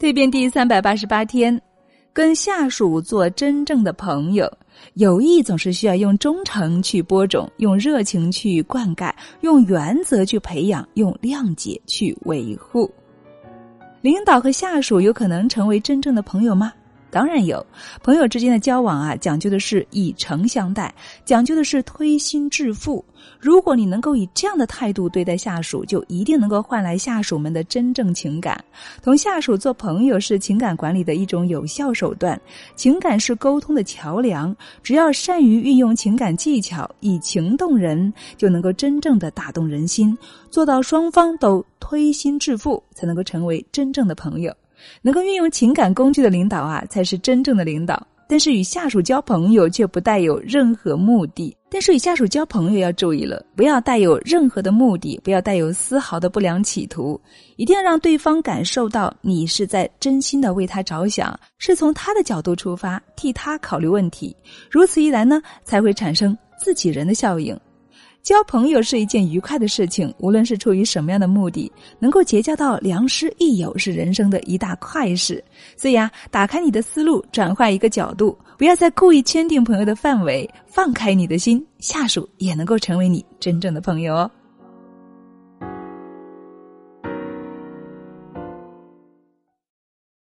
蜕变第三百八十八天，跟下属做真正的朋友。友谊总是需要用忠诚去播种，用热情去灌溉，用原则去培养，用谅解去维护。领导和下属有可能成为真正的朋友吗？当然有，朋友之间的交往啊，讲究的是以诚相待，讲究的是推心置腹。如果你能够以这样的态度对待下属，就一定能够换来下属们的真正情感。同下属做朋友是情感管理的一种有效手段，情感是沟通的桥梁。只要善于运用情感技巧，以情动人，就能够真正的打动人心，做到双方都推心置腹，才能够成为真正的朋友。能够运用情感工具的领导啊，才是真正的领导。但是与下属交朋友却不带有任何目的。但是与下属交朋友要注意了，不要带有任何的目的，不要带有丝毫的不良企图，一定要让对方感受到你是在真心的为他着想，是从他的角度出发，替他考虑问题。如此一来呢，才会产生自己人的效应。交朋友是一件愉快的事情，无论是出于什么样的目的，能够结交到良师益友是人生的一大快事。所以啊，打开你的思路，转换一个角度，不要再故意圈定朋友的范围，放开你的心，下属也能够成为你真正的朋友哦。